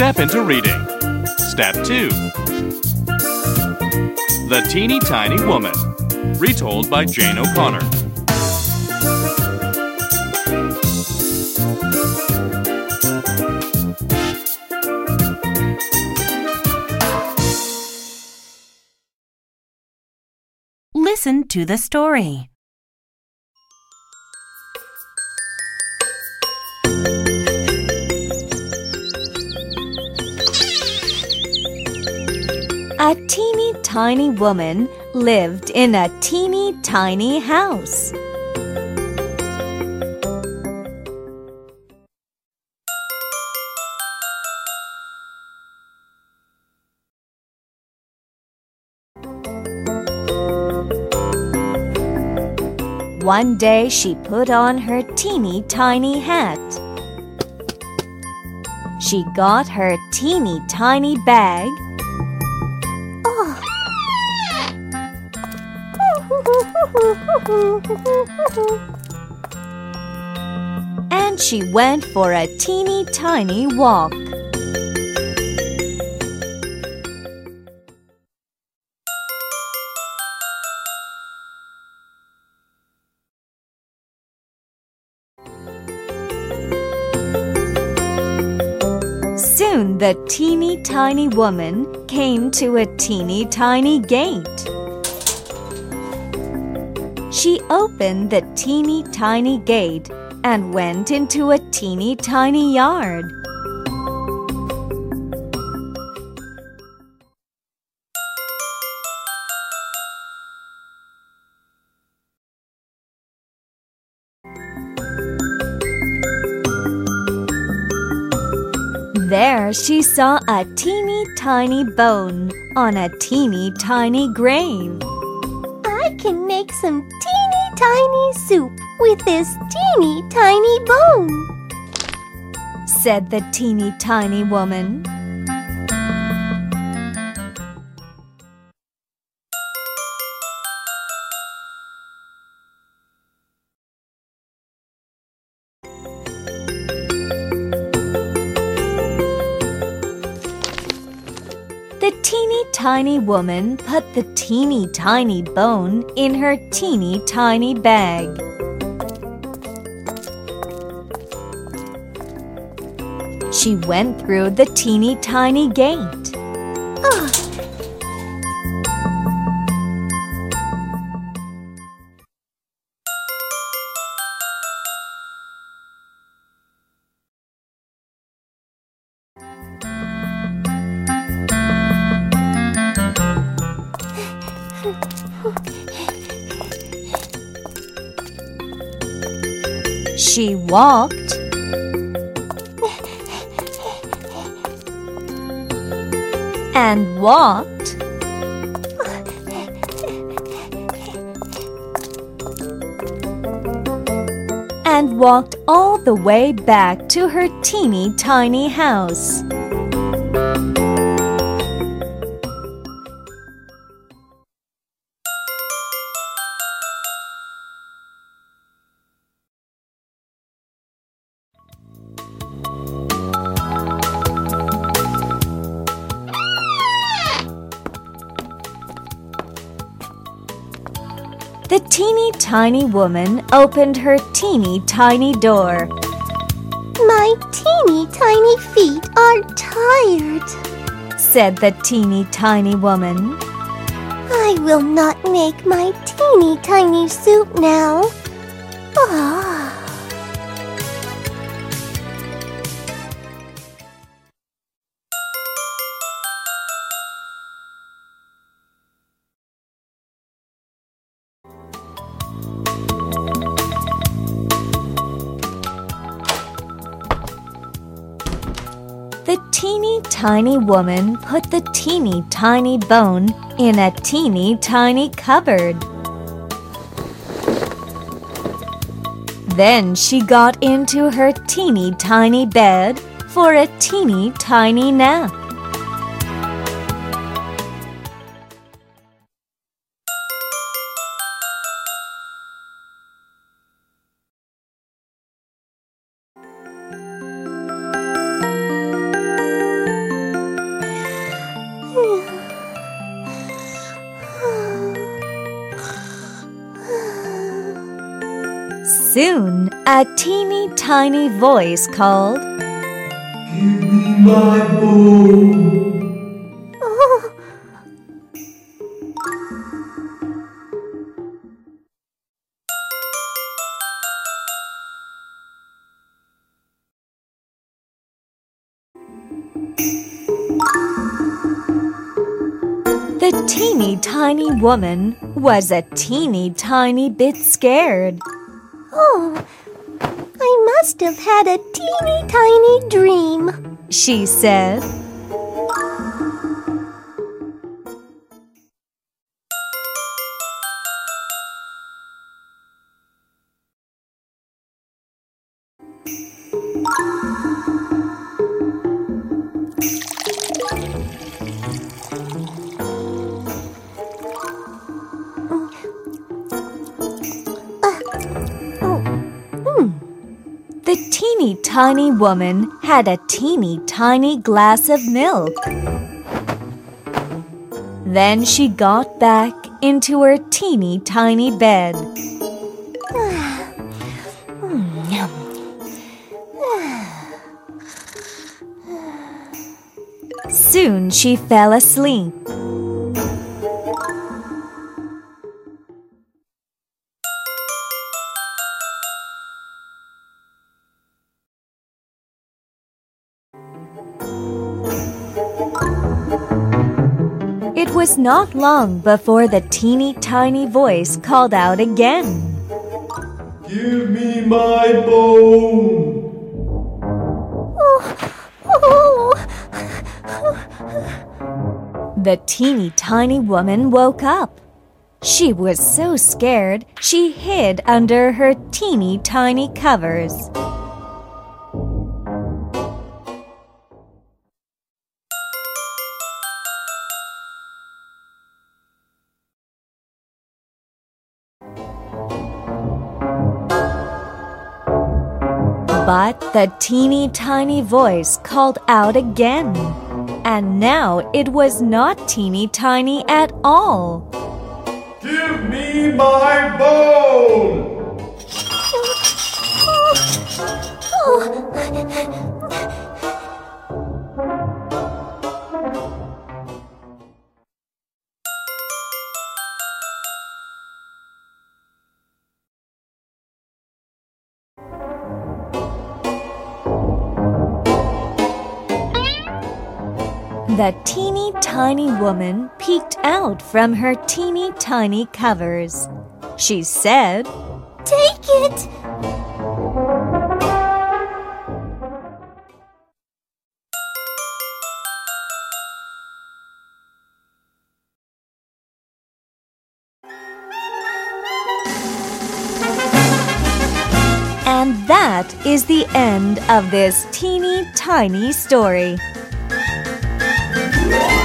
step into reading. Step 2 The Teeny Tiny Woman. Retold by Jane O'Connor. Listen to the story. A teeny tiny woman lived in a teeny tiny house. One day she put on her teeny tiny hat. She got her teeny tiny bag. And she went for a teeny tiny walk. Soon the teeny tiny woman came to a teeny tiny gate. She opened the teeny tiny gate and went into a teeny tiny yard. There she saw a teeny tiny bone on a teeny tiny grave. Can make some teeny tiny soup with this teeny tiny bone, said the teeny tiny woman. Tiny woman put the teeny tiny bone in her teeny tiny bag. She went through the teeny tiny gate. She walked. And walked. And walked all the way back to her teeny tiny house. The teeny tiny woman opened her teeny tiny door. my teeny tiny feet are tired. Said the teeny tiny woman. I will not make my teeny tiny soup now. Ah. Teeny tiny woman put the teeny tiny bone in a teeny tiny cupboard. Then she got into her teeny tiny bed for a teeny tiny nap. Soon, a teeny tiny voice called, Give me my bone. Oh, The teeny tiny woman was a teeny tiny bit scared. Oh, I must have had a teeny tiny dream. She said, teeny tiny woman had a teeny tiny glass of milk. Then she got back into her teeny tiny bed. Soon she fell asleep. Was not long before the teeny tiny voice called out again. Give me my bone. Oh, The teeny tiny woman woke up. She was so scared she hid under her teeny tiny covers. But the teeny tiny voice called out again. And now it was not teeny tiny at all. Give me my bone. Oh. Oh. The teeny tiny woman peeked out from her teeny tiny covers. She said, take it. and that is the end of this teeny tiny story. Give